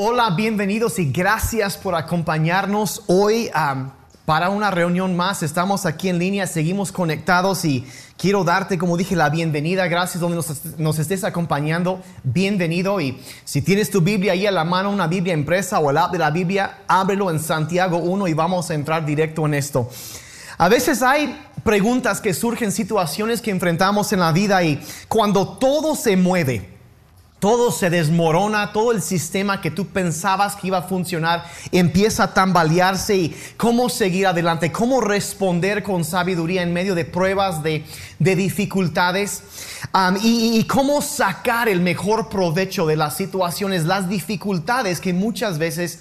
Hola, bienvenidos y gracias por acompañarnos hoy para una reunión más. Estamos aquí en línea, seguimos conectados y quiero darte, como dije, la bienvenida. Gracias donde nos, nos estés acompañando. Bienvenido. Y si tienes tu Biblia ahí a la mano, una Biblia impresa o el app de la Biblia, ábrelo en Santiago 1 y vamos a entrar directo en esto. A veces hay preguntas que surgen, situaciones que enfrentamos en la vida y cuando todo se mueve, todo se desmorona, todo el sistema que tú pensabas que iba a funcionar empieza a tambalearse y cómo seguir adelante, cómo responder con sabiduría en medio de pruebas, de, de dificultades y, y, cómo sacar el mejor provecho de las situaciones, las dificultades que muchas veces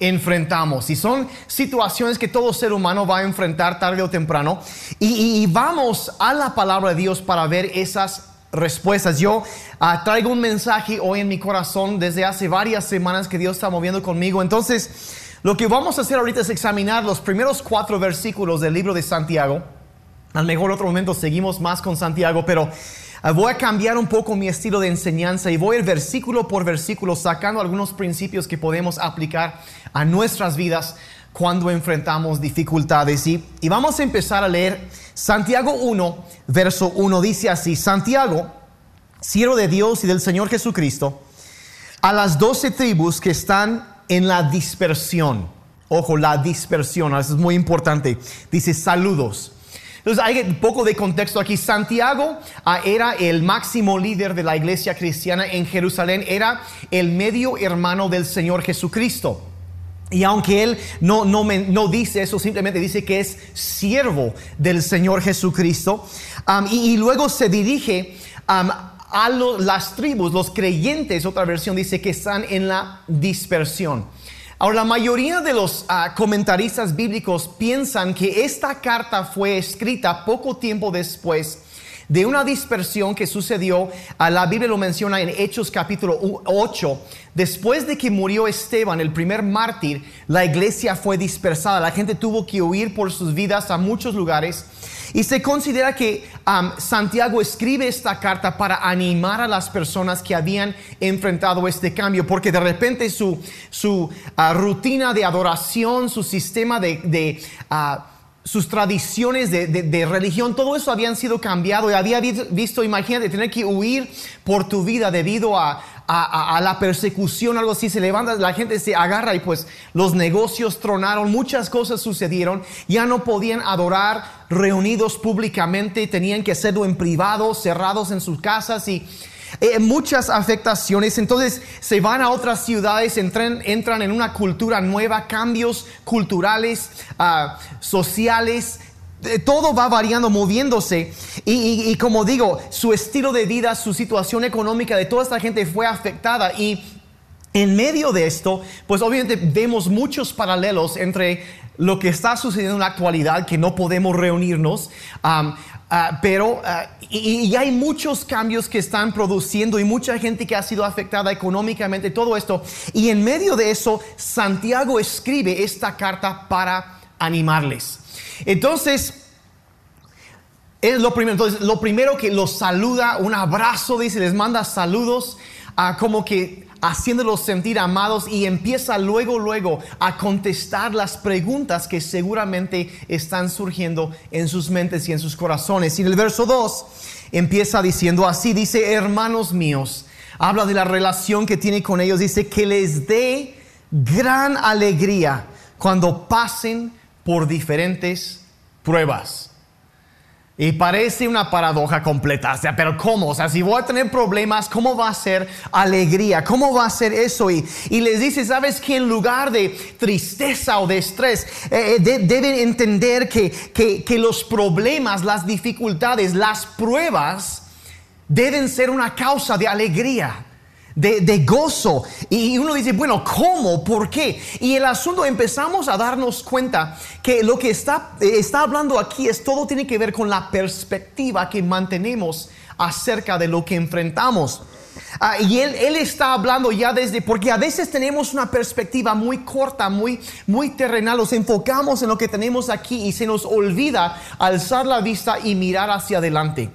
enfrentamos. Y son situaciones que todo ser humano va a enfrentar tarde o temprano. Y, y vamos a la palabra de Dios para ver esas respuestas. Yo uh, traigo un mensaje hoy en mi corazón desde hace varias semanas que Dios está moviendo conmigo. Entonces, lo que vamos a hacer ahorita es examinar los primeros cuatro versículos del libro de Santiago. Al mejor otro momento seguimos más con Santiago, pero uh, voy a cambiar un poco mi estilo de enseñanza y voy a versículo por versículo sacando algunos principios que podemos aplicar a nuestras vidas cuando enfrentamos dificultades. Y, y, vamos a empezar a leer Santiago 1, verso 1. Dice así, Santiago, siervo de Dios y del Señor Jesucristo, a las doce tribus que están en la dispersión. Ojo, la dispersión, eso es muy importante. Dice saludos. Entonces hay un poco de contexto aquí. Santiago uh, era el máximo líder de la iglesia cristiana en Jerusalén, era el medio hermano del Señor Jesucristo. Y aunque él no, no, me, no, dice eso, simplemente dice que es siervo del Señor Jesucristo. Um, y, luego se dirige um, a las tribus, los creyentes, otra versión dice que están en la dispersión. Ahora, la mayoría de los uh, comentaristas bíblicos piensan que esta carta fue escrita poco tiempo después de una dispersión que sucedió, la Biblia lo menciona en Hechos capítulo 8, después de que murió Esteban, el primer mártir, la iglesia fue dispersada, la gente tuvo que huir por sus vidas a muchos lugares. Y se considera que Santiago escribe esta carta para animar a las personas que habían enfrentado este cambio, porque de repente su, su uh, rutina de adoración, su sistema de... de uh, sus tradiciones de, de, de, religión, todo eso habían sido cambiado. Y había visto, imagínate, tener que huir por tu vida debido a, a, a, la persecución, algo así, se levanta, la gente se agarra y pues los negocios tronaron, muchas cosas sucedieron, ya no podían adorar reunidos públicamente, tenían que hacerlo en privado, cerrados en sus casas. Y eh, muchas afectaciones. Entonces se van a otras ciudades, entran, entran en una cultura nueva, cambios culturales, uh, sociales. Eh, todo va variando, moviéndose. Y, y, y como digo, su estilo de vida, su situación económica de toda esta gente fue afectada. Y en medio de esto, pues obviamente vemos muchos paralelos entre lo que está sucediendo en la actualidad, que no podemos reunirnos, um, Uh, pero y, y, hay muchos cambios que están produciendo y mucha gente que ha sido afectada económicamente, todo esto. Y en medio de eso, Santiago escribe esta carta para animarles. Entonces, es lo primero, entonces, lo primero que los saluda, un abrazo, dice, les manda saludos, uh, como que haciéndolos sentir amados y empieza luego, luego a contestar las preguntas que seguramente están surgiendo en sus mentes y en sus corazones. Y en el verso 2 empieza diciendo así, dice, hermanos míos, habla de la relación que tiene con ellos, dice que les dé gran alegría cuando pasen por diferentes pruebas. Y parece una paradoja completa, o sea, pero ¿cómo? O sea, si voy a tener problemas, ¿cómo va a ser alegría? ¿Cómo va a ser eso? Y, y les dice, ¿sabes que en lugar de tristeza o de estrés, eh, de, deben entender que, que, que los problemas, las dificultades, las pruebas deben ser una causa de alegría? De, gozo. Y uno dice, bueno, ¿cómo? ¿Por qué? Y el asunto empezamos a darnos cuenta que lo que está, está hablando aquí es todo tiene que ver con la perspectiva que mantenemos acerca de lo que enfrentamos. Uh, y él, él, está hablando ya desde, porque a veces tenemos una perspectiva muy corta, muy, muy terrenal, nos enfocamos en lo que tenemos aquí y se nos olvida alzar la vista y mirar hacia adelante.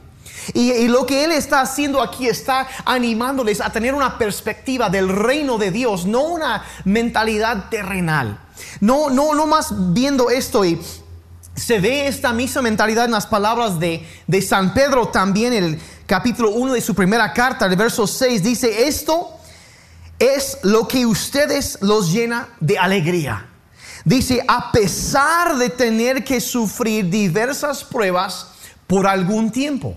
Y, lo que Él está haciendo aquí está animándoles a tener una perspectiva del reino de Dios, no una mentalidad terrenal. No, no, no más viendo esto y se ve esta misma mentalidad en las palabras de, de San Pedro también, el capítulo 1 de su primera carta, el verso 6, dice, esto es lo que ustedes los llena de alegría. Dice, a pesar de tener que sufrir diversas pruebas por algún tiempo.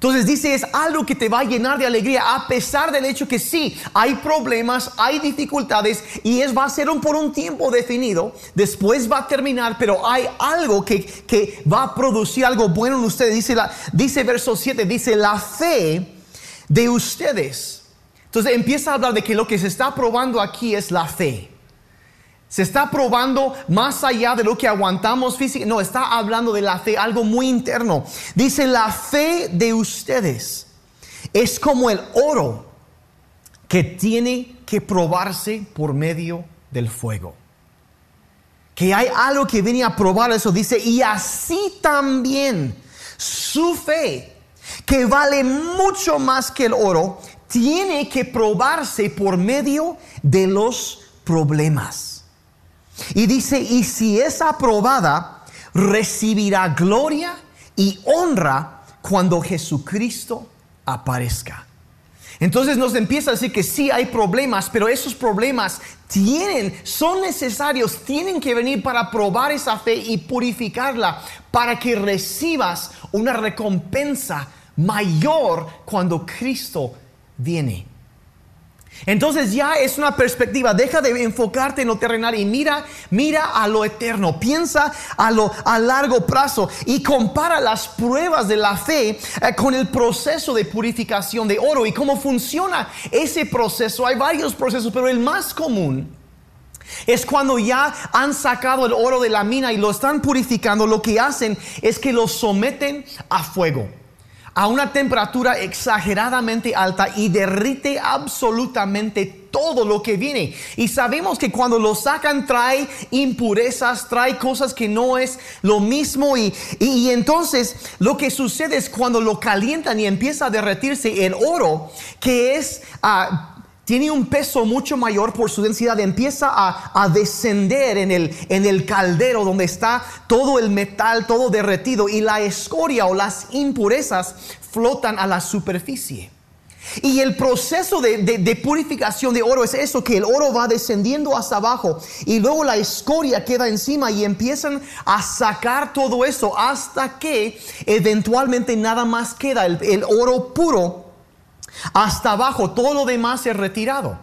Entonces dice, es algo que te va a llenar de alegría, a pesar del hecho que sí, hay problemas, hay dificultades y es, va a ser un, por un tiempo definido, después va a terminar, pero hay algo que, que va a producir algo bueno en ustedes. Dice, la, dice verso 7, dice, la fe de ustedes. Entonces empieza a hablar de que lo que se está probando aquí es la fe. Se está probando más allá de lo que aguantamos físicamente. No, está hablando de la fe, algo muy interno. Dice, la fe de ustedes es como el oro que tiene que probarse por medio del fuego. Que hay algo que viene a probar eso. Dice, y así también su fe, que vale mucho más que el oro, tiene que probarse por medio de los problemas. Y dice, y si es aprobada, recibirá gloria y honra cuando Jesucristo aparezca. Entonces nos empieza a decir que sí hay problemas, pero esos problemas tienen, son necesarios, tienen que venir para probar esa fe y purificarla, para que recibas una recompensa mayor cuando Cristo viene. Entonces ya es una perspectiva, deja de enfocarte en lo terrenal y mira, mira a lo eterno, piensa a lo a largo plazo y compara las pruebas de la fe eh, con el proceso de purificación de oro y cómo funciona ese proceso. Hay varios procesos, pero el más común es cuando ya han sacado el oro de la mina y lo están purificando, lo que hacen es que lo someten a fuego a una temperatura exageradamente alta y derrite absolutamente todo lo que viene. Y sabemos que cuando lo sacan trae impurezas, trae cosas que no es lo mismo. Y, entonces lo que sucede es cuando lo calientan y empieza a derretirse el oro, que es... Ah, tiene un peso mucho mayor por su densidad, empieza a, descender en el, en el caldero donde está todo el metal, todo derretido, y la escoria o las impurezas flotan a la superficie. Y el proceso de, de, purificación de oro es eso, que el oro va descendiendo hasta abajo y luego la escoria queda encima y empiezan a sacar todo eso hasta que eventualmente nada más queda el, el oro puro hasta abajo, todo lo demás es retirado.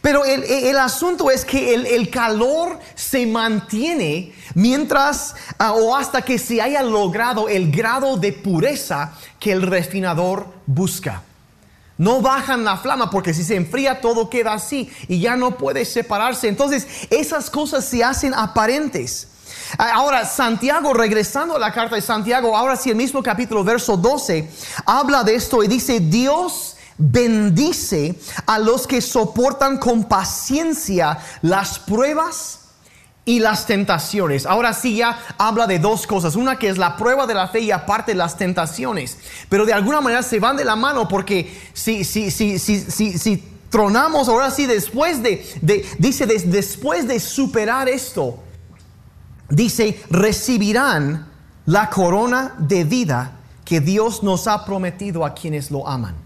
Pero el, asunto es que el, calor se mantiene mientras ah, o hasta que se haya logrado el grado de pureza que el refinador busca. No bajan la flama porque si se enfría todo queda así y ya no puede separarse. Entonces esas cosas se hacen aparentes. Ah, ahora, Santiago, regresando a la carta de Santiago, ahora sí el mismo capítulo, verso 12, habla de esto y dice, Dios bendice a los que soportan con paciencia las pruebas y las tentaciones. Ahora sí ya habla de dos cosas. Una que es la prueba de la fe y aparte las tentaciones. Pero de alguna manera se van de la mano porque si, si, si, si, si, tronamos ahora sí después de, dice después de superar esto, dice, recibirán la corona de vida que Dios nos ha prometido a quienes lo aman.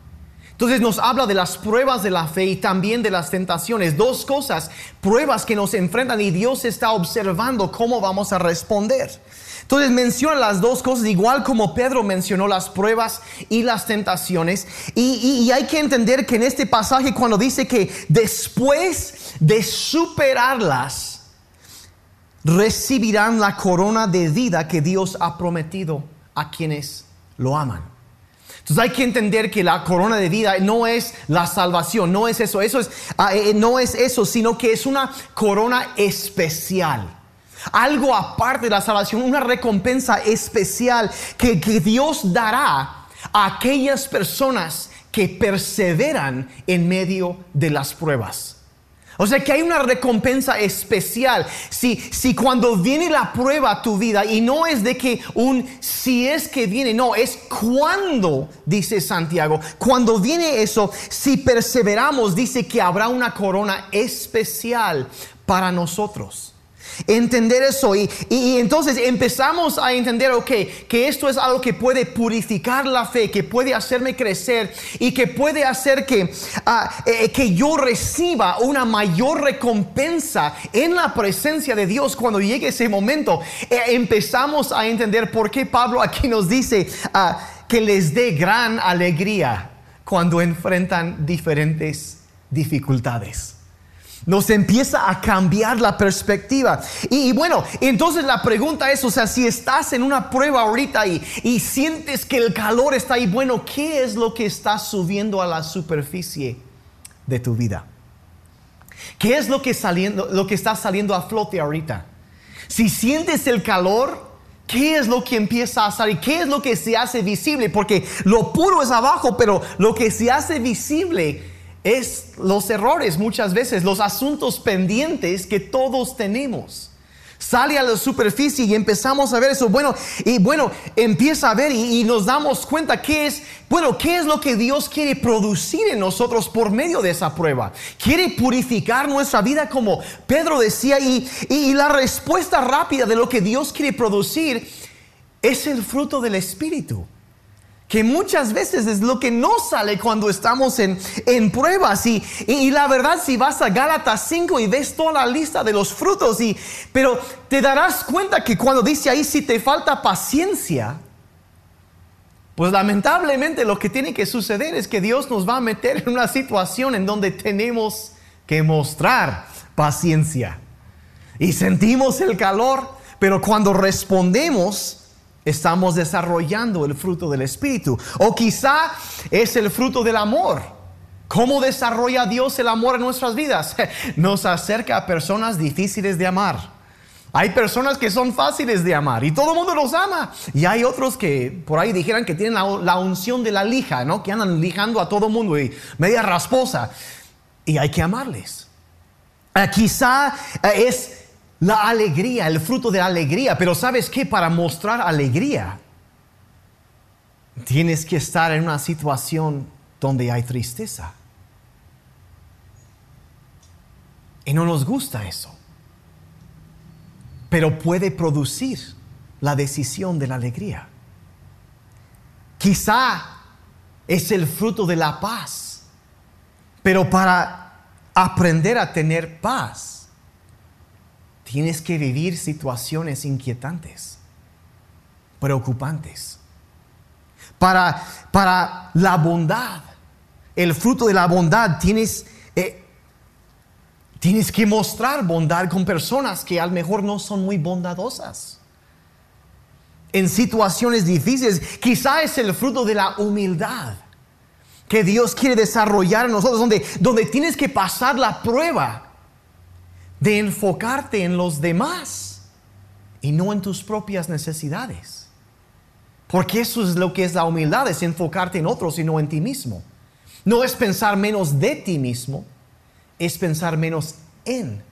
Entonces nos habla de las pruebas de la fe y también de las tentaciones. Dos cosas, pruebas que nos enfrentan y Dios está observando cómo vamos a responder. Entonces menciona las dos cosas, igual como Pedro mencionó las pruebas y las tentaciones. Y, hay que entender que en este pasaje cuando dice que después de superarlas, recibirán la corona de vida que Dios ha prometido a quienes lo aman. Entonces hay que entender que la corona de vida no es la salvación, no es eso, eso es, ah, eh, no es eso, sino que es una corona especial. Algo aparte de la salvación, una recompensa especial que, que Dios dará a aquellas personas que perseveran en medio de las pruebas. O sea que hay una recompensa especial. Si, si cuando viene la prueba a tu vida, y no es de que un si es que viene, no, es cuando, dice Santiago, cuando viene eso, si perseveramos, dice que habrá una corona especial para nosotros entender eso y, entonces empezamos a entender, ok, que esto es algo que puede purificar la fe, que puede hacerme crecer y que puede hacer que, ah, eh, que yo reciba una mayor recompensa en la presencia de Dios cuando llegue ese momento. Eh, empezamos a entender por qué Pablo aquí nos dice ah, que les dé gran alegría cuando enfrentan diferentes dificultades nos empieza a cambiar la perspectiva. Y, bueno, entonces la pregunta es, o sea, si estás en una prueba ahorita y, y, sientes que el calor está ahí, bueno, ¿qué es lo que está subiendo a la superficie de tu vida? ¿Qué es lo que, saliendo, lo que está saliendo a flote ahorita? Si sientes el calor, ¿Qué es lo que empieza a salir? ¿Qué es lo que se hace visible? Porque lo puro es abajo, pero lo que se hace visible es los errores muchas veces, los asuntos pendientes que todos tenemos. Sale a la superficie y empezamos a ver eso. Bueno, y bueno, empieza a ver y, nos damos cuenta qué es, bueno, qué es lo que Dios quiere producir en nosotros por medio de esa prueba. Quiere purificar nuestra vida como Pedro decía y, y la respuesta rápida de lo que Dios quiere producir es el fruto del Espíritu que muchas veces es lo que no sale cuando estamos en, en pruebas. Y, y, la verdad, si vas a Gálatas 5 y ves toda la lista de los frutos, y, pero te darás cuenta que cuando dice ahí, si te falta paciencia, pues lamentablemente lo que tiene que suceder es que Dios nos va a meter en una situación en donde tenemos que mostrar paciencia. Y sentimos el calor, pero cuando respondemos, estamos desarrollando el fruto del Espíritu. O quizá es el fruto del amor. ¿Cómo desarrolla Dios el amor en nuestras vidas? Nos acerca a personas difíciles de amar. Hay personas que son fáciles de amar y todo el mundo los ama. Y hay otros que por ahí dijeran que tienen la, unción de la lija, ¿no? Que andan lijando a todo el mundo y media rasposa. Y hay que amarles. Eh, quizá eh, es la alegría, el fruto de la alegría. Pero sabes que para mostrar alegría, tienes que estar en una situación donde hay tristeza. Y no nos gusta eso. Pero puede producir la decisión de la alegría. Quizá es el fruto de la paz. Pero para aprender a tener paz, tienes que vivir situaciones inquietantes, preocupantes. Para, para la bondad, el fruto de la bondad, tienes, eh, tienes que mostrar bondad con personas que a lo mejor no son muy bondadosas. En situaciones difíciles, quizá es el fruto de la humildad que Dios quiere desarrollar en nosotros, donde, donde tienes que pasar la prueba de enfocarte en los demás y no en tus propias necesidades. Porque eso es lo que es la humildad, es enfocarte en otros y no en ti mismo. No es pensar menos de ti mismo, es pensar menos en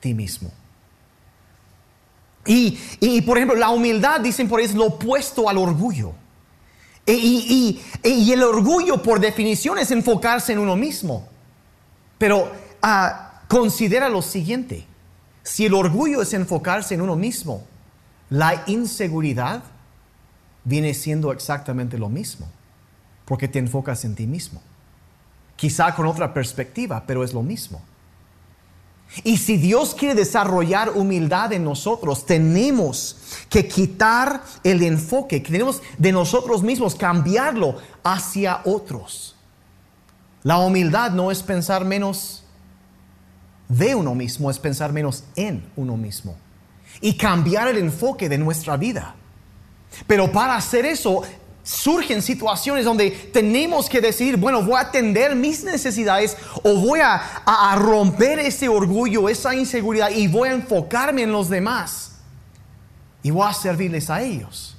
ti mismo. Y, por ejemplo, la humildad, dicen por ahí, es lo opuesto al orgullo. Y, y, el orgullo, por definición, es enfocarse en uno mismo. Pero uh, Considera lo siguiente, si el orgullo es enfocarse en uno mismo, la inseguridad viene siendo exactamente lo mismo, porque te enfocas en ti mismo. Quizá con otra perspectiva, pero es lo mismo. Y si Dios quiere desarrollar humildad en nosotros, tenemos que quitar el enfoque, tenemos de nosotros mismos cambiarlo hacia otros. La humildad no es pensar menos de uno mismo es pensar menos en uno mismo y cambiar el enfoque de nuestra vida. Pero para hacer eso surgen situaciones donde tenemos que decidir, bueno, voy a atender mis necesidades o voy a, romper ese orgullo, esa inseguridad y voy a enfocarme en los demás y voy a servirles a ellos.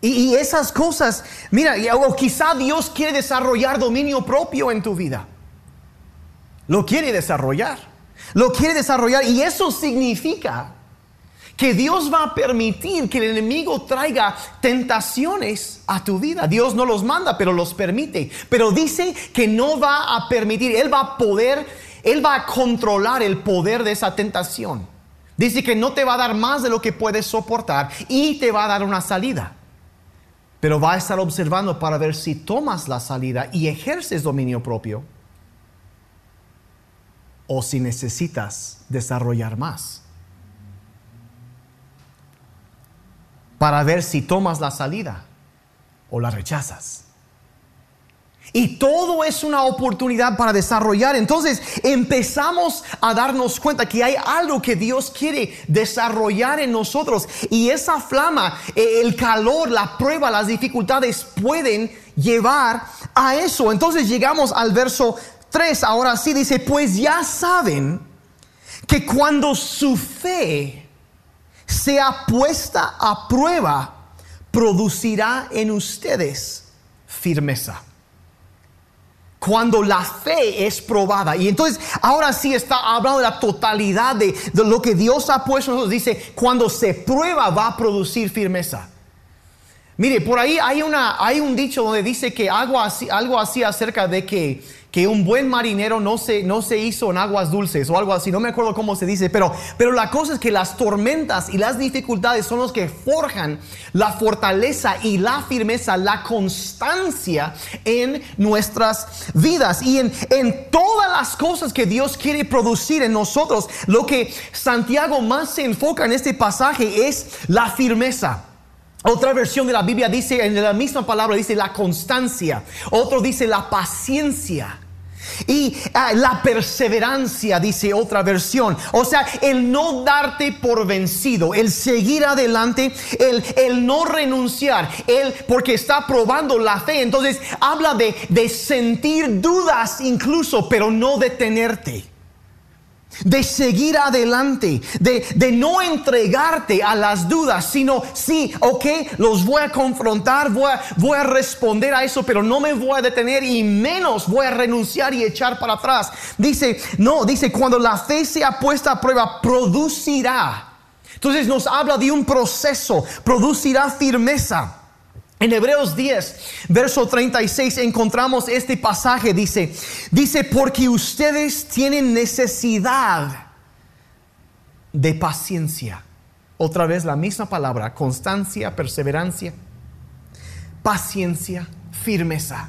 Y, esas cosas, mira, o quizá Dios quiere desarrollar dominio propio en tu vida. Lo quiere desarrollar. Lo quiere desarrollar y eso significa que Dios va a permitir que el enemigo traiga tentaciones a tu vida. Dios no los manda, pero los permite. Pero dice que no va a permitir, Él va a poder, Él va a controlar el poder de esa tentación. Dice que no te va a dar más de lo que puedes soportar y te va a dar una salida. Pero va a estar observando para ver si tomas la salida y ejerces dominio propio o si necesitas desarrollar más. Para ver si tomas la salida o la rechazas. Y todo es una oportunidad para desarrollar. Entonces empezamos a darnos cuenta que hay algo que Dios quiere desarrollar en nosotros. Y esa flama, eh, el calor, la prueba, las dificultades pueden llevar a eso. Entonces llegamos al verso 3. Ahora sí dice, pues ya saben que cuando su fe sea puesta a prueba, producirá en ustedes firmeza cuando la fe es probada. Y entonces ahora sí está hablando de la totalidad de, lo que Dios ha puesto. Nos dice, cuando se prueba va a producir firmeza. Mire, por ahí hay, una, hay un dicho donde dice que algo así, algo así acerca de que que un buen marinero no se, no se hizo en aguas dulces o algo así, no me acuerdo cómo se dice, pero, pero la cosa es que las tormentas y las dificultades son los que forjan la fortaleza y la firmeza, la constancia en nuestras vidas y en, en todas las cosas que Dios quiere producir en nosotros. Lo que Santiago más se enfoca en este pasaje es la firmeza. Otra versión de la Biblia dice, en la misma palabra dice la constancia. Otro dice la paciencia. Y ah, la perseverancia, dice otra versión. O sea, el no darte por vencido, el seguir adelante, el, el no renunciar, el porque está probando la fe. Entonces habla de, de sentir dudas incluso, pero no detenerte de seguir adelante, de, no entregarte a las dudas, sino sí, ok, los voy a confrontar, voy a, voy a responder a eso, pero no me voy a detener y menos voy a renunciar y echar para atrás. Dice, no, dice, cuando la fe sea puesta a prueba, producirá. Entonces nos habla de un proceso, producirá firmeza. En Hebreos 10, verso 36 encontramos este pasaje, dice, dice, porque ustedes tienen necesidad de paciencia. Otra vez la misma palabra, constancia, perseverancia, paciencia, firmeza.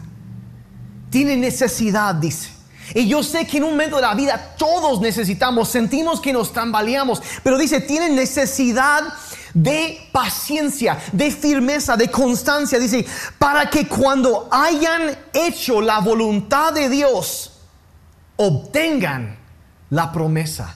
Tienen necesidad, dice. Y yo sé que en un momento de la vida todos necesitamos, sentimos que nos tambaleamos, pero dice, tienen necesidad de paciencia, de firmeza, de constancia. Dice, para que cuando hayan hecho la voluntad de Dios, obtengan la promesa.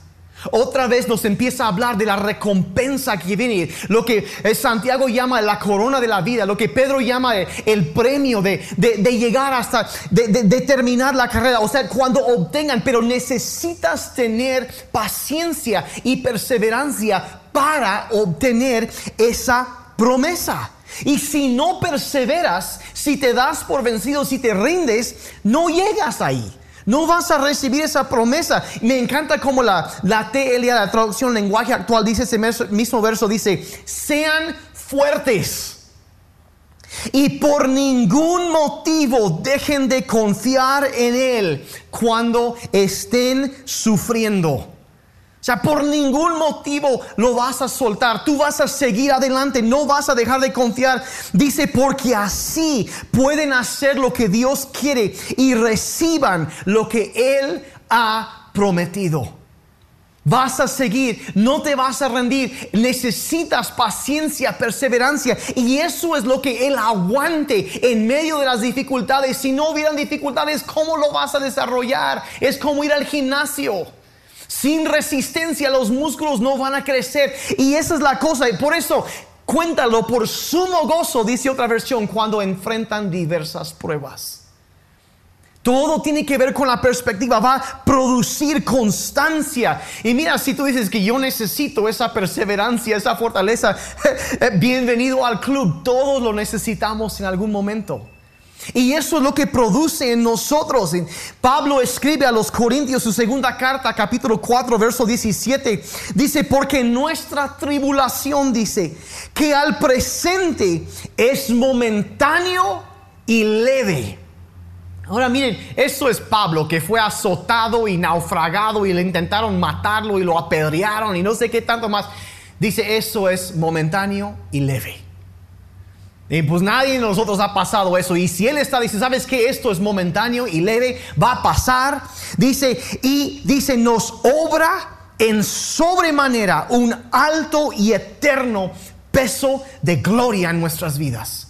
Otra vez nos empieza a hablar de la recompensa que viene, lo que eh, Santiago llama la corona de la vida, lo que Pedro llama el, premio de, llegar hasta, de, de, terminar la carrera. O sea, cuando obtengan, pero necesitas tener paciencia y perseverancia para obtener esa promesa. Y si no perseveras, si te das por vencido, si te rindes, no llegas ahí. No vas a recibir esa promesa. Me encanta como la, la TLA, la traducción lenguaje actual, dice ese mismo verso, dice, sean fuertes. Y por ningún motivo dejen de confiar en Él cuando estén sufriendo. Sea, por ningún motivo lo vas a soltar. Tú vas a seguir adelante, no vas a dejar de confiar. Dice, porque así pueden hacer lo que Dios quiere y reciban lo que Él ha prometido. Vas a seguir, no te vas a rendir. Necesitas paciencia, perseverancia. Y eso es lo que Él aguante en medio de las dificultades. Si no hubieran dificultades, ¿cómo lo vas a desarrollar? Es como ir al gimnasio. Sin resistencia los músculos no van a crecer. Y esa es la cosa. Y por eso cuéntalo por sumo gozo, dice otra versión, cuando enfrentan diversas pruebas. Todo tiene que ver con la perspectiva, va a producir constancia. Y mira, si tú dices que yo necesito esa perseverancia, esa fortaleza, bienvenido al club. Todos lo necesitamos en algún momento. Y eso es lo que produce en nosotros. Pablo escribe a los Corintios su segunda carta, capítulo 4, verso 17. Dice, porque nuestra tribulación, dice, que al presente es momentáneo y leve. Ahora miren, esto es Pablo que fue azotado y naufragado y le intentaron matarlo y lo apedrearon y no sé qué tanto más. Dice, eso es momentáneo y leve. Y pues nadie de nosotros ha pasado eso. Y si Él está, dice, ¿sabes que Esto es momentáneo y leve, va a pasar. Dice, y dice, nos obra en sobremanera un alto y eterno peso de gloria en nuestras vidas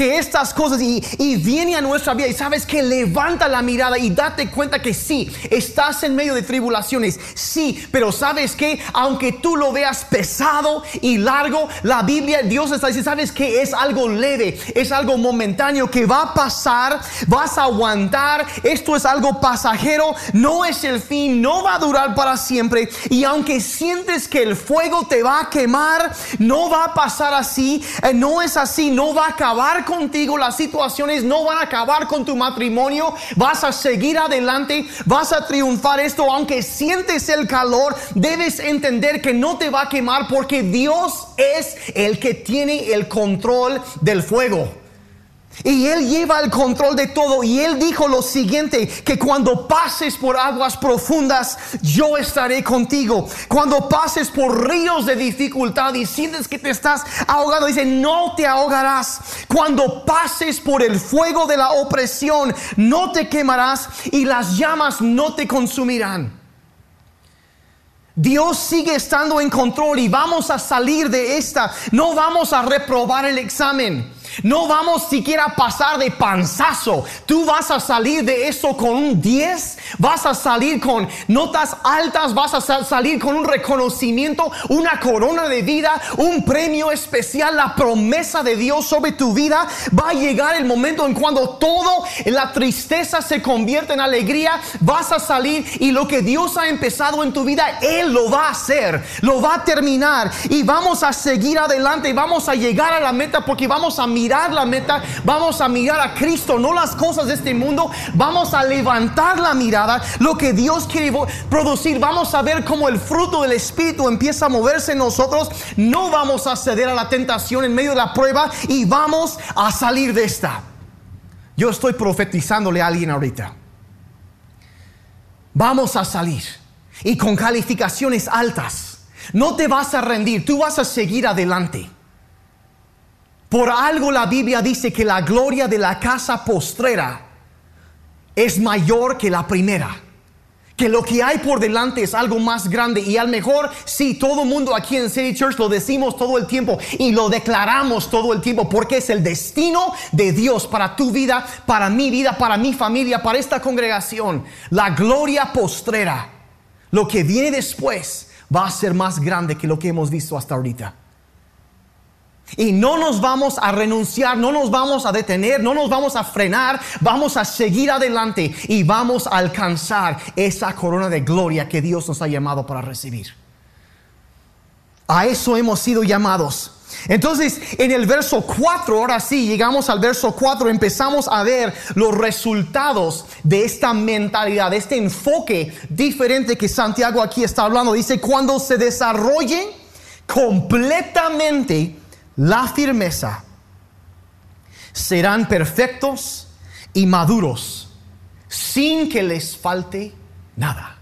que estas cosas y, viene a nuestra vida y sabes que levanta la mirada y date cuenta que sí, estás en medio de tribulaciones, sí, pero sabes que aunque tú lo veas pesado y largo, la Biblia, Dios está diciendo, sabes que es algo leve, es algo momentáneo que va a pasar, vas a aguantar, esto es algo pasajero, no es el fin, no va a durar para siempre y aunque sientes que el fuego te va a quemar, no va a pasar así, eh, no es así, no va a acabar contigo, las situaciones no van a acabar con tu matrimonio, vas a seguir adelante, vas a triunfar esto, aunque sientes el calor, debes entender que no te va a quemar porque Dios es el que tiene el control del fuego. Y Él lleva el control de todo. Y Él dijo lo siguiente, que cuando pases por aguas profundas, yo estaré contigo. Cuando pases por ríos de dificultad y sientes que te estás ahogando, dice, no te ahogarás. Cuando pases por el fuego de la opresión, no te quemarás y las llamas no te consumirán. Dios sigue estando en control y vamos a salir de esta. No vamos a reprobar el examen. No vamos siquiera a pasar de panzazo. Tú vas a salir de eso con un 10, vas a salir con notas altas, vas a salir con un reconocimiento, una corona de vida, un premio especial, la promesa de Dios sobre tu vida. Va a llegar el momento en cuando todo, la tristeza se convierte en alegría, vas a salir y lo que Dios ha empezado en tu vida, Él lo va a hacer, lo va a terminar y vamos a seguir adelante vamos a llegar a la meta porque vamos a mirar la meta, vamos a mirar a Cristo, no las cosas de este mundo, vamos a levantar la mirada, lo que Dios quiere producir, vamos a ver cómo el fruto del Espíritu empieza a moverse en nosotros, no vamos a ceder a la tentación en medio de la prueba y vamos a salir de esta. Yo estoy profetizándole a alguien ahorita. Vamos a salir y con calificaciones altas. No te vas a rendir, tú vas a seguir adelante. Por algo la Biblia dice que la gloria de la casa postrera es mayor que la primera. Que lo que hay por delante es algo más grande. Y al mejor, sí, todo mundo aquí en City Church lo decimos todo el tiempo y lo declaramos todo el tiempo porque es el destino de Dios para tu vida, para mi vida, para mi familia, para esta congregación. La gloria postrera, lo que viene después, va a ser más grande que lo que hemos visto hasta ahorita. Y no nos vamos a renunciar, no nos vamos a detener, no nos vamos a frenar, vamos a seguir adelante y vamos a alcanzar esa corona de gloria que Dios nos ha llamado para recibir. A eso hemos sido llamados. Entonces, en el verso 4, ahora sí, llegamos al verso 4, empezamos a ver los resultados de esta mentalidad, de este enfoque diferente que Santiago aquí está hablando. Dice, cuando se desarrolle completamente la firmeza, serán perfectos y maduros, sin que les falte nada.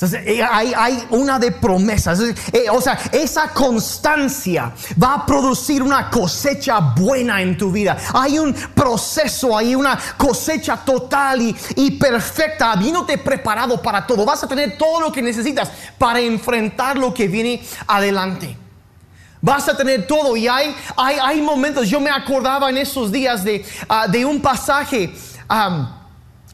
Eh, hay, una de promesas. Eh, o sea, esa constancia va a producir una cosecha buena en tu vida. Hay un proceso, hay una cosecha total y, y perfecta, habiéndote preparado para todo. Vas a tener todo lo que necesitas para enfrentar lo que viene adelante. Vas a tener todo y hay, hay, hay momentos, yo me acordaba en esos días de, ah, de un pasaje,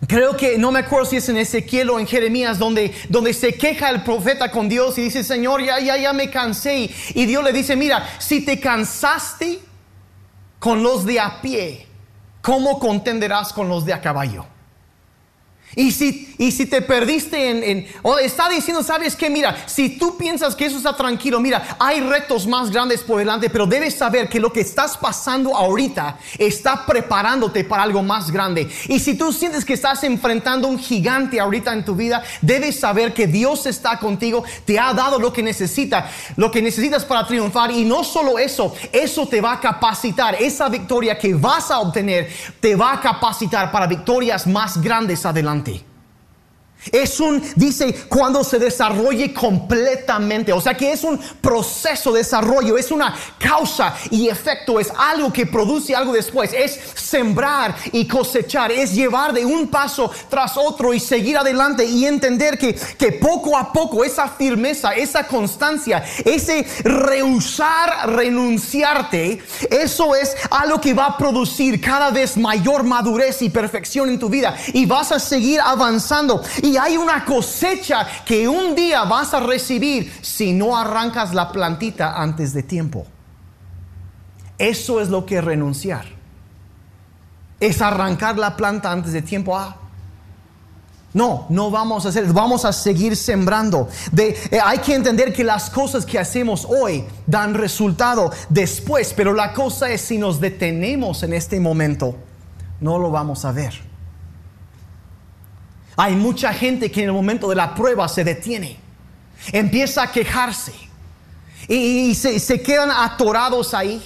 creo que no me acuerdo si es en Ezequiel o en Jeremías, donde, donde se queja el profeta con Dios y dice, Señor, ya, ya, ya me cansé. Y Dios le dice, mira, si te cansaste con los de a pie, ¿cómo contenderás con los de a caballo? Y si, y si te perdiste en, o está diciendo, sabes que mira, si tú piensas que eso está tranquilo, mira, hay retos más grandes por delante, pero debes saber que lo que estás pasando ahorita está preparándote para algo más grande. Y si tú sientes que estás enfrentando un gigante ahorita en tu vida, debes saber que Dios está contigo, te ha dado lo que necesita, lo que necesitas para triunfar. Y no solo eso, eso te va a capacitar, esa victoria que vas a obtener, te va a capacitar para victorias más grandes adelante adelante. Es un, dice, cuando se desarrolle completamente. O sea que es un proceso de desarrollo, es una causa y efecto, es algo que produce algo después. Es sembrar y cosechar, es llevar de un paso tras otro y seguir adelante y entender que, que poco a poco esa firmeza, esa constancia, ese rehusar, renunciarte, eso es algo que va a producir cada vez mayor madurez y perfección en tu vida. Y vas a seguir avanzando. Hay una cosecha que un día vas a recibir si no arrancas la plantita antes de tiempo. Eso es lo que es renunciar. Es arrancar la planta antes de tiempo. Ah, no, no vamos a hacer, vamos a seguir sembrando. De, eh, hay que entender que las cosas que hacemos hoy dan resultado después, pero la cosa es si nos detenemos en este momento, no lo vamos a ver. Hay mucha gente que en el momento de la prueba se detiene, empieza a quejarse y, se, quedan atorados ahí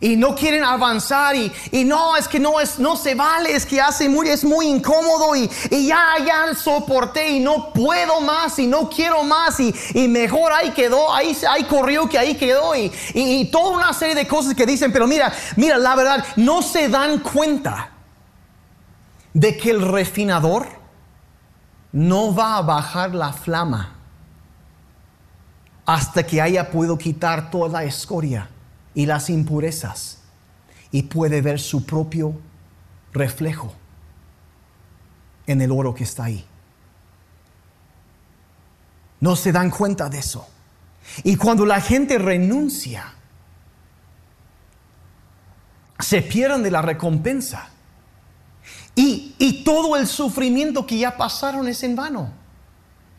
y no quieren avanzar y, no, es que no, es, no se vale, es que hace muy, es muy incómodo y, ya, ya soporté y no puedo más y no quiero más y, mejor ahí quedó, ahí, ahí corrió que ahí quedó y, y toda una serie de cosas que dicen, pero mira, mira, la verdad, no se dan cuenta de que el refinador no va a bajar la flama hasta que haya podido quitar toda la escoria y las impurezas y puede ver su propio reflejo en el oro que está ahí. No se dan cuenta de eso. Y cuando la gente renuncia, se pierden de la recompensa. Y, todo el sufrimiento que ya pasaron es en vano,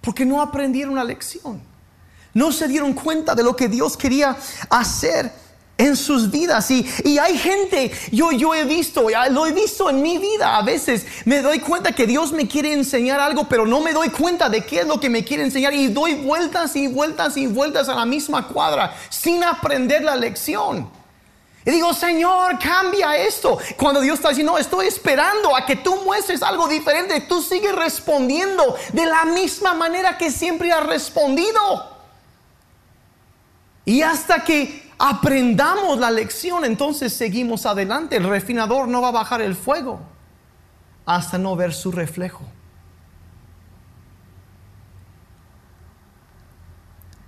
porque no aprendieron la lección. No se dieron cuenta de lo que Dios quería hacer en sus vidas. Y, y, hay gente, yo, yo he visto, lo he visto en mi vida. A veces me doy cuenta que Dios me quiere enseñar algo, pero no me doy cuenta de qué es lo que me quiere enseñar. Y doy vueltas y vueltas y vueltas a la misma cuadra sin aprender la lección. Y digo, Señor, cambia esto. Cuando Dios está diciendo, no, estoy esperando a que tú muestres algo diferente, tú sigues respondiendo de la misma manera que siempre has respondido. Y hasta que aprendamos la lección, entonces seguimos adelante. El refinador no va a bajar el fuego hasta no ver su reflejo.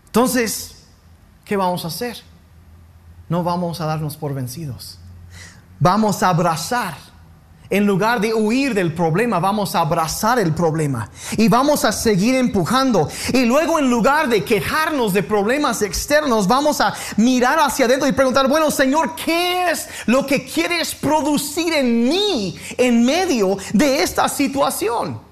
Entonces, ¿qué vamos a hacer? No vamos a darnos por vencidos. Vamos a abrazar. En lugar de huir del problema, vamos a abrazar el problema y vamos a seguir empujando. Y luego en lugar de quejarnos de problemas externos, vamos a mirar hacia adentro y preguntar, bueno Señor, ¿qué es lo que quieres producir en mí en medio de esta situación?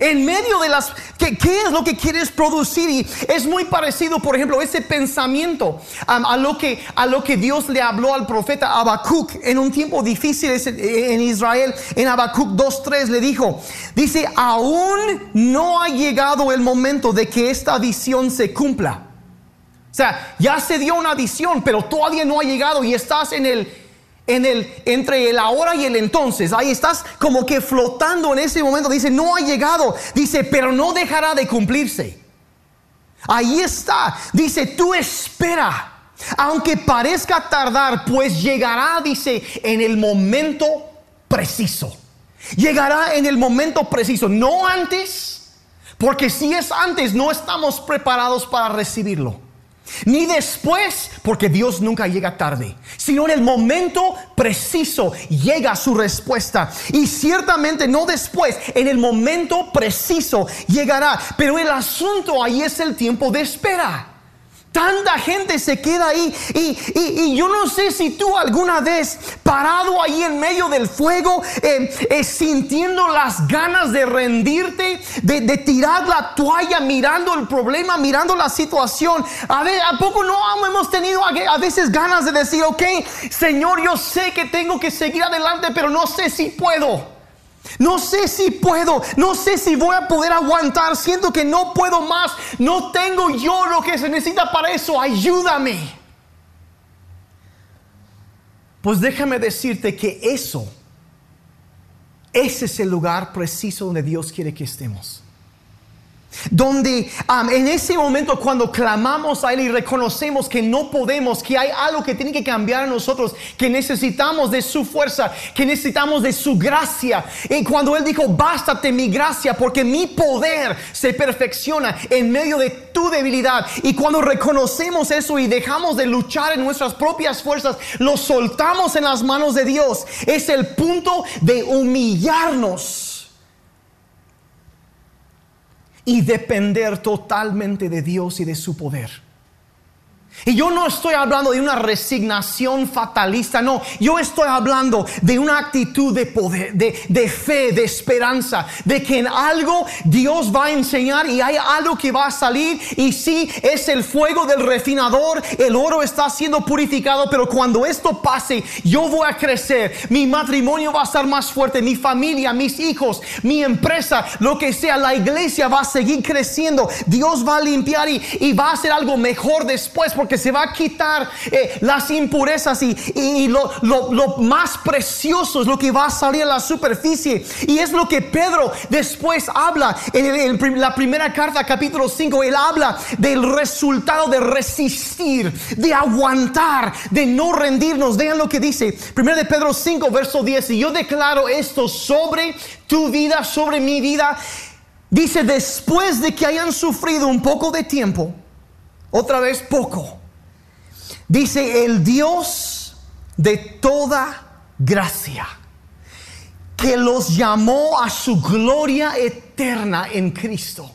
En medio de las, ¿qué, es lo que quieres producir? Y es muy parecido, por ejemplo, ese pensamiento a, lo que, a lo que Dios le habló al profeta Habacuc en un tiempo difícil en Israel. En Habacuc 2.3 le dijo, dice, aún no ha llegado el momento de que esta visión se cumpla. O sea, ya se dio una visión, pero todavía no ha llegado y estás en el en el, entre el ahora y el entonces. Ahí estás como que flotando en ese momento. Dice, no ha llegado. Dice, pero no dejará de cumplirse. Ahí está. Dice, tú espera. Aunque parezca tardar, pues llegará, dice, en el momento preciso. Llegará en el momento preciso, no antes, porque si es antes, no estamos preparados para recibirlo. Ni después, porque Dios nunca llega tarde, sino en el momento preciso llega su respuesta. Y ciertamente no después, en el momento preciso llegará. Pero el asunto ahí es el tiempo de espera. Tanta gente se queda ahí y, yo no sé si tú alguna vez parado ahí en medio del fuego, eh, eh, sintiendo las ganas de rendirte, de, tirar la toalla, mirando el problema, mirando la situación. A, ver, ¿a poco no hemos tenido a, veces ganas de decir, ok, Señor, yo sé que tengo que seguir adelante, pero no sé si puedo? No sé si puedo, no sé si voy a poder aguantar, siento que no puedo más, no tengo yo lo que se necesita para eso, ayúdame. Pues déjame decirte que eso, ese es el lugar preciso donde Dios quiere que estemos. Donde en ese momento cuando clamamos a Él y reconocemos que no podemos, que hay algo que tiene que cambiar en nosotros, que necesitamos de su fuerza, que necesitamos de su gracia. Y cuando Él dijo, bástate mi gracia, porque mi poder se perfecciona en medio de tu debilidad. Y cuando reconocemos eso y dejamos de luchar en nuestras propias fuerzas, lo soltamos en las manos de Dios. Es el punto de humillarnos y depender totalmente de Dios y de su poder. Y yo no estoy hablando de una resignación fatalista, no, yo estoy hablando de una actitud de poder, de, fe, de esperanza, de que en algo Dios va a enseñar y hay algo que va a salir. Y sí es el fuego del refinador, el oro está siendo purificado, pero cuando esto pase yo voy a crecer, mi matrimonio va a estar más fuerte, mi familia, mis hijos, mi empresa, lo que sea, la iglesia va a seguir creciendo, Dios va a limpiar y, y va a hacer algo mejor después porque se va a quitar eh, las impurezas y, lo, más precioso es lo que va a salir a la superficie. Y es lo que Pedro después habla en, la primera carta, capítulo 5. Él habla del resultado de resistir, de aguantar, de no rendirnos. Vean lo que dice. Primero de Pedro 5, verso 10. Y yo declaro esto sobre tu vida, sobre mi vida. Dice, después de que hayan sufrido un poco de tiempo, otra vez poco. Dice el Dios de toda gracia, que los llamó a su gloria eterna en Cristo.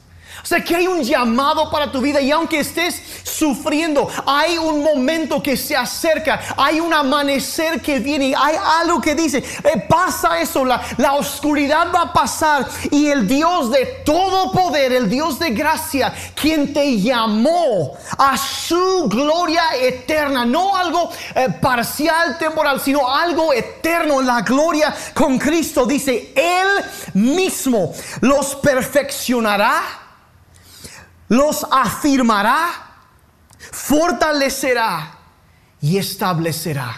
O que hay un llamado para tu vida y aunque estés sufriendo, hay un momento que se acerca, hay un amanecer que viene, hay algo que dice, eh, pasa eso, la, la oscuridad va a pasar y el Dios de todo poder, el Dios de gracia, quien te llamó a su gloria eterna, no algo eh, parcial, temporal, sino algo eterno, la gloria con Cristo, dice, Él mismo los perfeccionará los afirmará, fortalecerá y establecerá.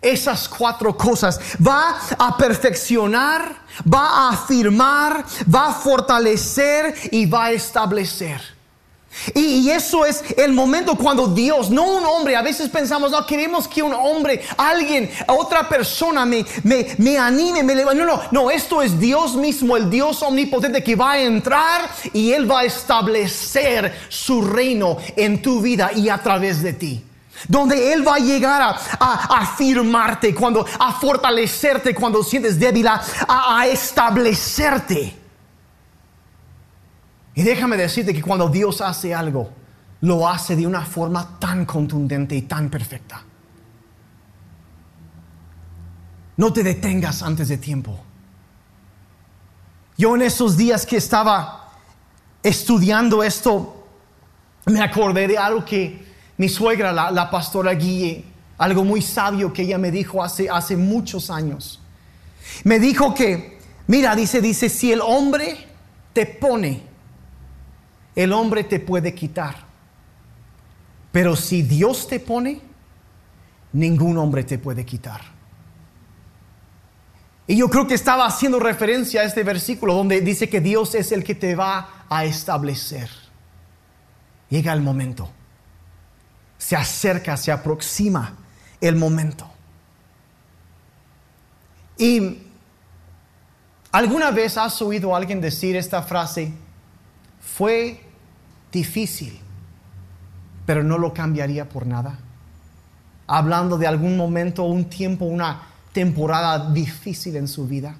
Esas cuatro cosas va a perfeccionar, va a afirmar, va a fortalecer y va a establecer. Y, eso es el momento cuando Dios, no un hombre, a veces pensamos, no, queremos que un hombre, alguien, otra persona me, me, me anime, me levante. No, no, no, esto es Dios mismo, el Dios omnipotente que va a entrar y Él va a establecer su reino en tu vida y a través de ti. Donde Él va a llegar a, afirmarte, cuando, a fortalecerte cuando sientes débil, a establecerte. Y déjame decirte que cuando Dios hace algo, lo hace de una forma tan contundente y tan perfecta. No te detengas antes de tiempo. Yo en esos días que estaba estudiando esto, me acordé de algo que mi suegra, la, pastora Guille, algo muy sabio que ella me dijo hace, hace muchos años. Me dijo que, mira, dice, dice, si el hombre te pone el hombre te puede quitar. Pero si Dios te pone, ningún hombre te puede quitar. Y yo creo que estaba haciendo referencia a este versículo donde dice que Dios es el que te va a establecer. Llega el momento. Se acerca, se aproxima el momento. Y alguna vez has oído a alguien decir esta frase, fue difícil, pero no lo cambiaría por nada. Hablando de algún momento, un tiempo, una temporada difícil en su vida.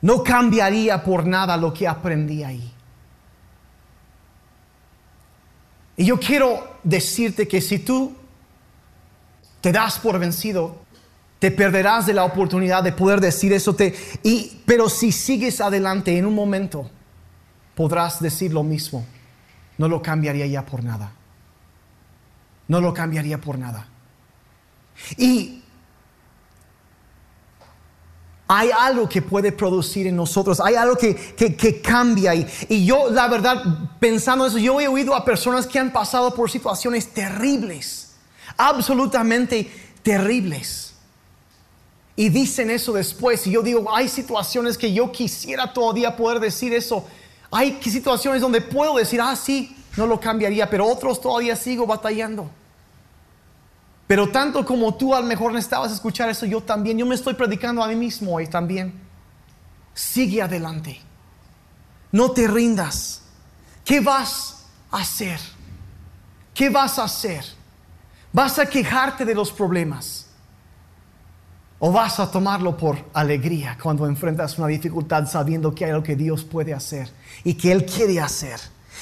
No cambiaría por nada lo que aprendí ahí. Y yo quiero decirte que si tú te das por vencido, te perderás de la oportunidad de poder decir eso. Te, y, pero si sigues adelante en un momento, podrás decir lo mismo. No lo cambiaría ya por nada. No lo cambiaría por nada. Y hay algo que puede producir en nosotros, hay algo que, que, cambia. Y, y, yo, la verdad, pensando eso, yo he oído a personas que han pasado por situaciones terribles, absolutamente terribles. Y dicen eso después. Y yo digo, hay situaciones que yo quisiera todavía poder decir eso. Hay situaciones donde puedo decir, ah, sí, no lo cambiaría, pero otros todavía sigo batallando. Pero tanto como tú a lo mejor necesitabas escuchar eso, yo también, yo me estoy predicando a mí mismo hoy también. Sigue adelante. No te rindas. ¿Qué vas a hacer? ¿Qué vas a hacer? ¿Vas a quejarte de los problemas? ¿O vas a tomarlo por alegría cuando enfrentas una dificultad sabiendo que hay algo que Dios puede hacer y que Él quiere hacer?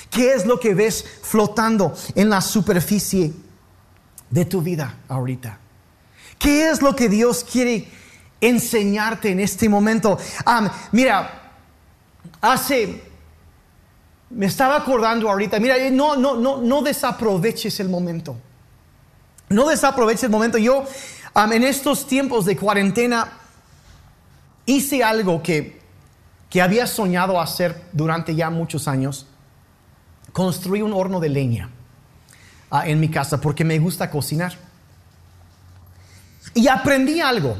¿Qué es lo que ves flotando en la superficie de tu vida ahorita? ¿Qué es lo que Dios quiere enseñarte en este momento? mira, hace, me estaba acordando ahorita, mira, no, no, no, no desaproveches el momento. No desaproveches el momento. Yo, en estos tiempos de cuarentena, hice algo que, que había soñado hacer durante ya muchos años. Construí un horno de leña. Ah, en mi casa porque me gusta cocinar. Y aprendí algo,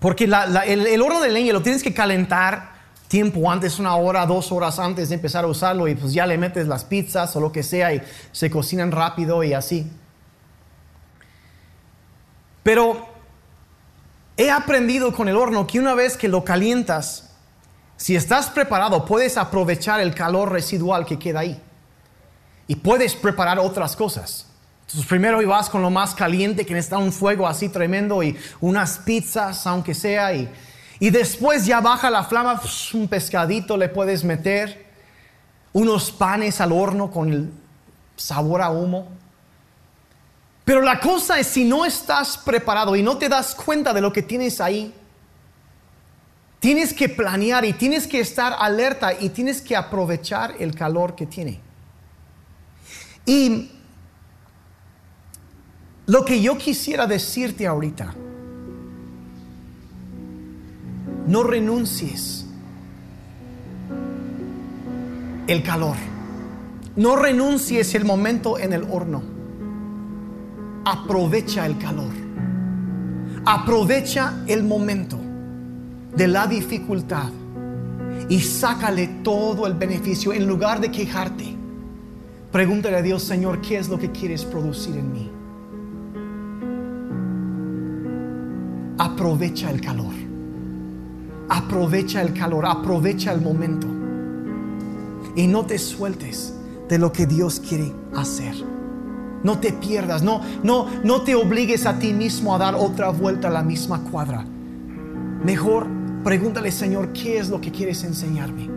porque el, horno de leña lo tienes que calentar tiempo antes, una hora, dos horas antes de empezar a usarlo y pues ya le metes las pizzas o lo que sea y se cocinan rápido y así. Pero he aprendido con el horno que una vez que lo calientas, si estás preparado, puedes aprovechar el calor residual que queda ahí y puedes preparar otras cosas. Entonces primero vas con lo más caliente que necesita un fuego así tremendo y unas pizzas aunque sea y, y después ya baja la flama, un pescadito le puedes meter, unos panes al horno con el sabor a humo. Pero la cosa es si no estás preparado y no te das cuenta de lo que tienes ahí, tienes que planear y tienes que estar alerta y tienes que aprovechar el calor que tiene. Y lo que yo quisiera decirte ahorita, no renuncies el calor, no renuncies el momento en el horno, aprovecha el calor, aprovecha el momento de la dificultad y sácale todo el beneficio en lugar de quejarte Pregúntale a Dios, Señor, ¿qué es lo que quieres producir en mí? Aprovecha el calor. Aprovecha el calor, aprovecha el momento. Y no te sueltes de lo que Dios quiere hacer. No te pierdas, no, no, no te obligues a ti mismo a dar otra vuelta a la misma cuadra. Mejor pregúntale, Señor, ¿qué es lo que quieres enseñarme?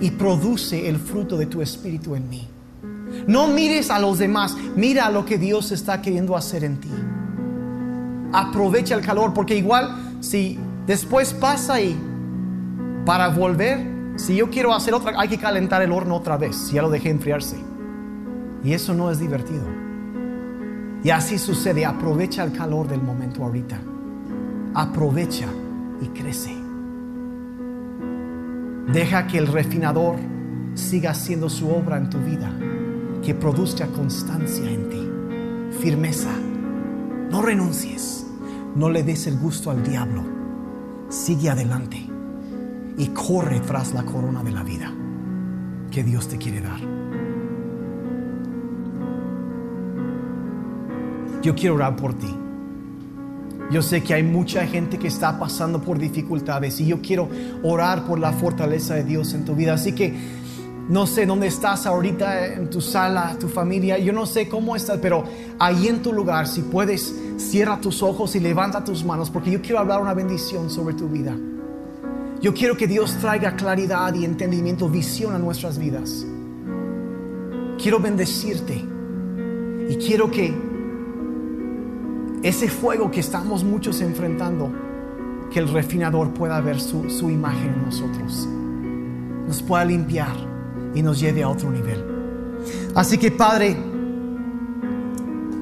Y produce el fruto de tu espíritu en mí. No mires a los demás, mira lo que Dios está queriendo hacer en ti. Aprovecha el calor, porque igual si después pasa y para volver, si yo quiero hacer otra, hay que calentar el horno otra vez, ya lo dejé enfriarse. Y eso no es divertido. Y así sucede, aprovecha el calor del momento ahorita. Aprovecha y crece. Deja que el refinador siga haciendo su obra en tu vida que produzca constancia en ti, firmeza. No renuncies, no le des el gusto al diablo. Sigue adelante y corre tras la corona de la vida que Dios te quiere dar. Yo quiero orar por ti. Yo sé que hay mucha gente que está pasando por dificultades y yo quiero orar por la fortaleza de Dios en tu vida. Así que no sé dónde estás ahorita en tu sala, tu familia, yo no sé cómo estás, pero ahí en tu lugar, si puedes, cierra tus ojos y levanta tus manos, porque yo quiero hablar una bendición sobre tu vida. Yo quiero que Dios traiga claridad y entendimiento, visión a nuestras vidas. quiero bendecirte y quiero que ese fuego que estamos muchos enfrentando, que el refinador pueda ver su, su imagen en nosotros, nos pueda limpiar y nos lleve a otro nivel. Así que Padre,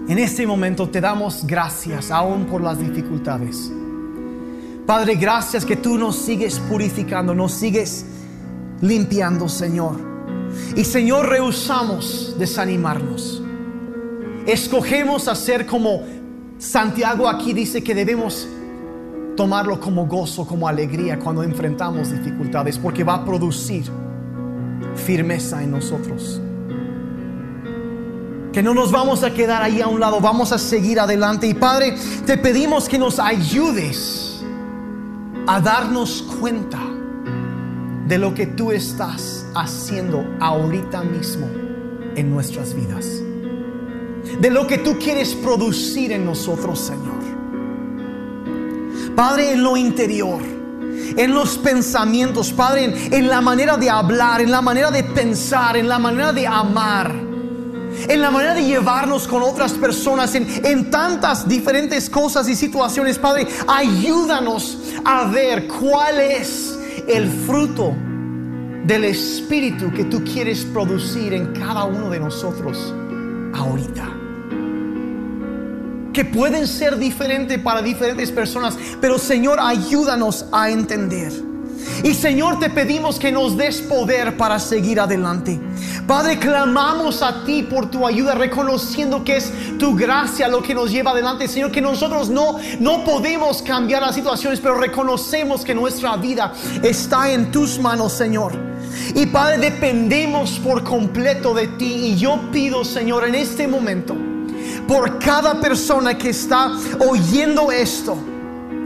en este momento te damos gracias aún por las dificultades. Padre, gracias que tú nos sigues purificando, nos sigues limpiando, Señor. Y Señor, rehusamos desanimarnos. Escogemos hacer como Santiago aquí dice que debemos tomarlo como gozo, como alegría cuando enfrentamos dificultades, porque va a producir firmeza en nosotros. Que no nos vamos a quedar ahí a un lado, vamos a seguir adelante. Y Padre, te pedimos que nos ayudes a darnos cuenta de lo que tú estás haciendo ahorita mismo en nuestras vidas. De lo que tú quieres producir en nosotros, Señor. Padre, en lo interior, en los pensamientos, Padre, en, la manera de hablar, en la manera de pensar, en la manera de amar, en la manera de llevarnos con otras personas, en, en tantas diferentes cosas y situaciones, Padre, ayúdanos a ver cuál es el fruto del Espíritu que tú quieres producir en cada uno de nosotros ahorita. Que pueden ser diferentes para diferentes personas, pero Señor, ayúdanos a entender. Y Señor, te pedimos que nos des poder para seguir adelante. Padre, clamamos a ti por tu ayuda, reconociendo que es tu gracia lo que nos lleva adelante. Señor, que nosotros no, no podemos cambiar las situaciones, pero reconocemos que nuestra vida está en tus manos, Señor. Y Padre, dependemos por completo de ti. Y yo pido, Señor, en este momento, por cada persona que está oyendo esto,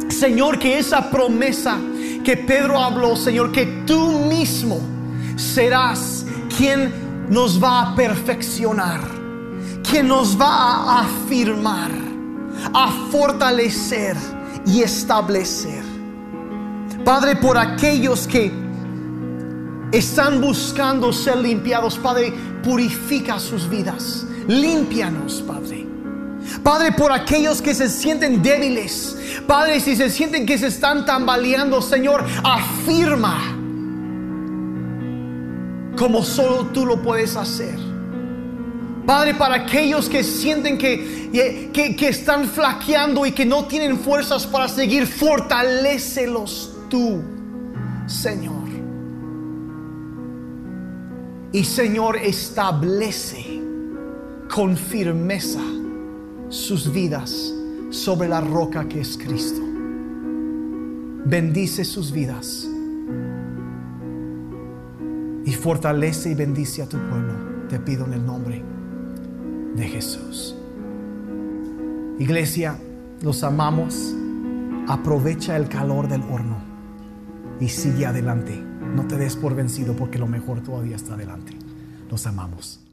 Señor, que esa promesa que Pedro habló, Señor, que tú mismo serás quien nos va a perfeccionar, quien nos va a afirmar, a fortalecer y establecer. Padre, por aquellos que están buscando ser limpiados, Padre, purifica sus vidas. Límpianos, Padre. Padre, por aquellos que se sienten débiles, Padre, si se sienten que se están tambaleando, Señor, afirma como solo tú lo puedes hacer. Padre, para aquellos que sienten que, que, están flaqueando y que no tienen fuerzas para seguir, fortalécelos tú, Señor. Y Señor, establece con firmeza sus vidas sobre la roca que es Cristo. Bendice sus vidas y fortalece y bendice a tu pueblo. Te pido en el nombre de Jesús. Iglesia, los amamos. Aprovecha el calor del horno y sigue adelante. No te des por vencido porque lo mejor todavía está adelante. Los amamos.